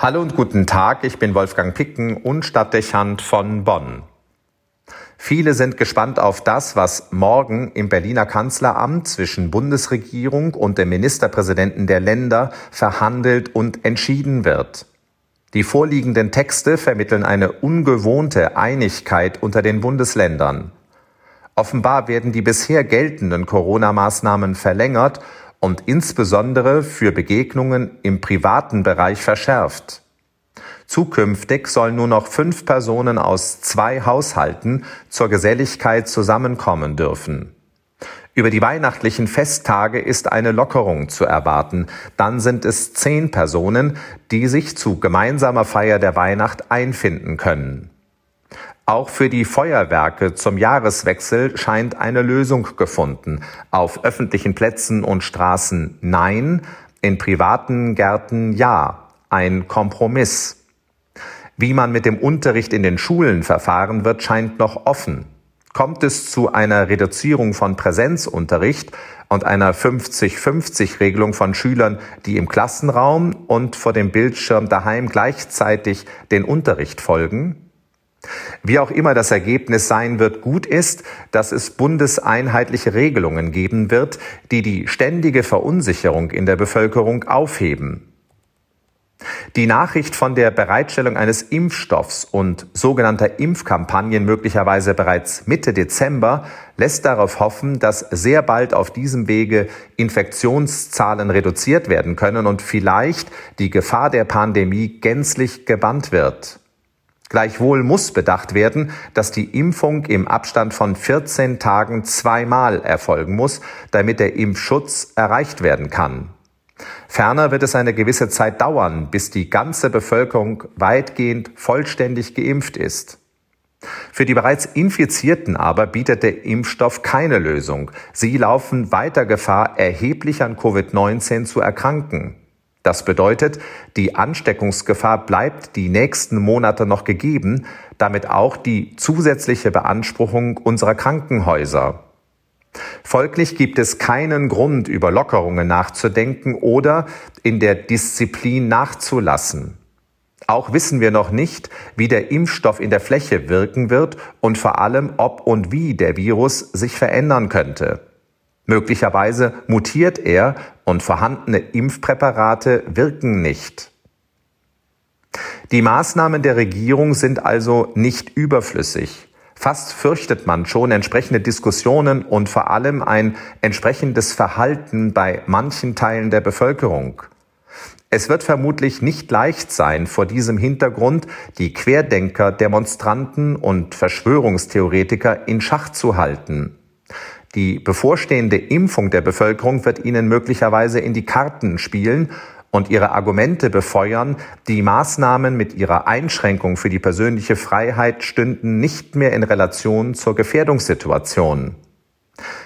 Hallo und guten Tag, ich bin Wolfgang Picken und Stadtdechant von Bonn. Viele sind gespannt auf das, was morgen im Berliner Kanzleramt zwischen Bundesregierung und dem Ministerpräsidenten der Länder verhandelt und entschieden wird. Die vorliegenden Texte vermitteln eine ungewohnte Einigkeit unter den Bundesländern. Offenbar werden die bisher geltenden Corona-Maßnahmen verlängert und insbesondere für Begegnungen im privaten Bereich verschärft. Zukünftig sollen nur noch fünf Personen aus zwei Haushalten zur Geselligkeit zusammenkommen dürfen. Über die weihnachtlichen Festtage ist eine Lockerung zu erwarten. Dann sind es zehn Personen, die sich zu gemeinsamer Feier der Weihnacht einfinden können. Auch für die Feuerwerke zum Jahreswechsel scheint eine Lösung gefunden. Auf öffentlichen Plätzen und Straßen nein, in privaten Gärten ja. Ein Kompromiss. Wie man mit dem Unterricht in den Schulen verfahren wird, scheint noch offen. Kommt es zu einer Reduzierung von Präsenzunterricht und einer 50-50-Regelung von Schülern, die im Klassenraum und vor dem Bildschirm daheim gleichzeitig den Unterricht folgen? Wie auch immer das Ergebnis sein wird, gut ist, dass es bundeseinheitliche Regelungen geben wird, die die ständige Verunsicherung in der Bevölkerung aufheben. Die Nachricht von der Bereitstellung eines Impfstoffs und sogenannter Impfkampagnen möglicherweise bereits Mitte Dezember lässt darauf hoffen, dass sehr bald auf diesem Wege Infektionszahlen reduziert werden können und vielleicht die Gefahr der Pandemie gänzlich gebannt wird. Gleichwohl muss bedacht werden, dass die Impfung im Abstand von 14 Tagen zweimal erfolgen muss, damit der Impfschutz erreicht werden kann. Ferner wird es eine gewisse Zeit dauern, bis die ganze Bevölkerung weitgehend vollständig geimpft ist. Für die bereits Infizierten aber bietet der Impfstoff keine Lösung. Sie laufen weiter Gefahr, erheblich an Covid-19 zu erkranken. Das bedeutet, die Ansteckungsgefahr bleibt die nächsten Monate noch gegeben, damit auch die zusätzliche Beanspruchung unserer Krankenhäuser. Folglich gibt es keinen Grund, über Lockerungen nachzudenken oder in der Disziplin nachzulassen. Auch wissen wir noch nicht, wie der Impfstoff in der Fläche wirken wird und vor allem, ob und wie der Virus sich verändern könnte. Möglicherweise mutiert er und vorhandene Impfpräparate wirken nicht. Die Maßnahmen der Regierung sind also nicht überflüssig. Fast fürchtet man schon entsprechende Diskussionen und vor allem ein entsprechendes Verhalten bei manchen Teilen der Bevölkerung. Es wird vermutlich nicht leicht sein, vor diesem Hintergrund die Querdenker, Demonstranten und Verschwörungstheoretiker in Schach zu halten. Die bevorstehende Impfung der Bevölkerung wird ihnen möglicherweise in die Karten spielen und ihre Argumente befeuern, die Maßnahmen mit ihrer Einschränkung für die persönliche Freiheit stünden nicht mehr in Relation zur Gefährdungssituation.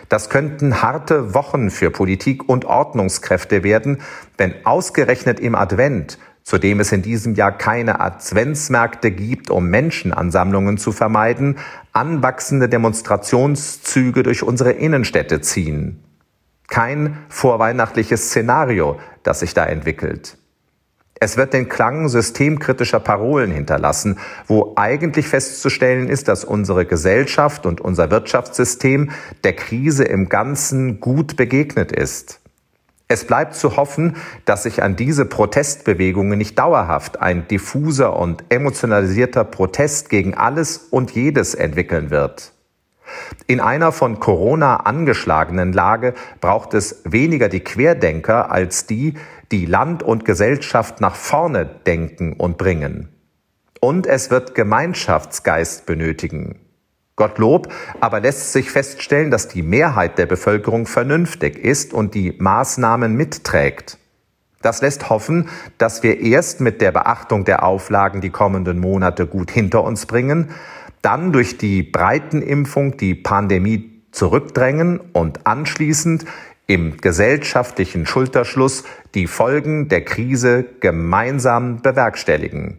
Das könnten harte Wochen für Politik und Ordnungskräfte werden, wenn ausgerechnet im Advent zudem es in diesem Jahr keine Adventsmärkte gibt, um Menschenansammlungen zu vermeiden, anwachsende Demonstrationszüge durch unsere Innenstädte ziehen. Kein vorweihnachtliches Szenario, das sich da entwickelt. Es wird den Klang systemkritischer Parolen hinterlassen, wo eigentlich festzustellen ist, dass unsere Gesellschaft und unser Wirtschaftssystem der Krise im Ganzen gut begegnet ist. Es bleibt zu hoffen, dass sich an diese Protestbewegungen nicht dauerhaft ein diffuser und emotionalisierter Protest gegen alles und jedes entwickeln wird. In einer von Corona angeschlagenen Lage braucht es weniger die Querdenker als die, die Land und Gesellschaft nach vorne denken und bringen. Und es wird Gemeinschaftsgeist benötigen. Gottlob aber lässt sich feststellen, dass die Mehrheit der Bevölkerung vernünftig ist und die Maßnahmen mitträgt. Das lässt hoffen, dass wir erst mit der Beachtung der Auflagen die kommenden Monate gut hinter uns bringen, dann durch die Breitenimpfung die Pandemie zurückdrängen und anschließend im gesellschaftlichen Schulterschluss die Folgen der Krise gemeinsam bewerkstelligen.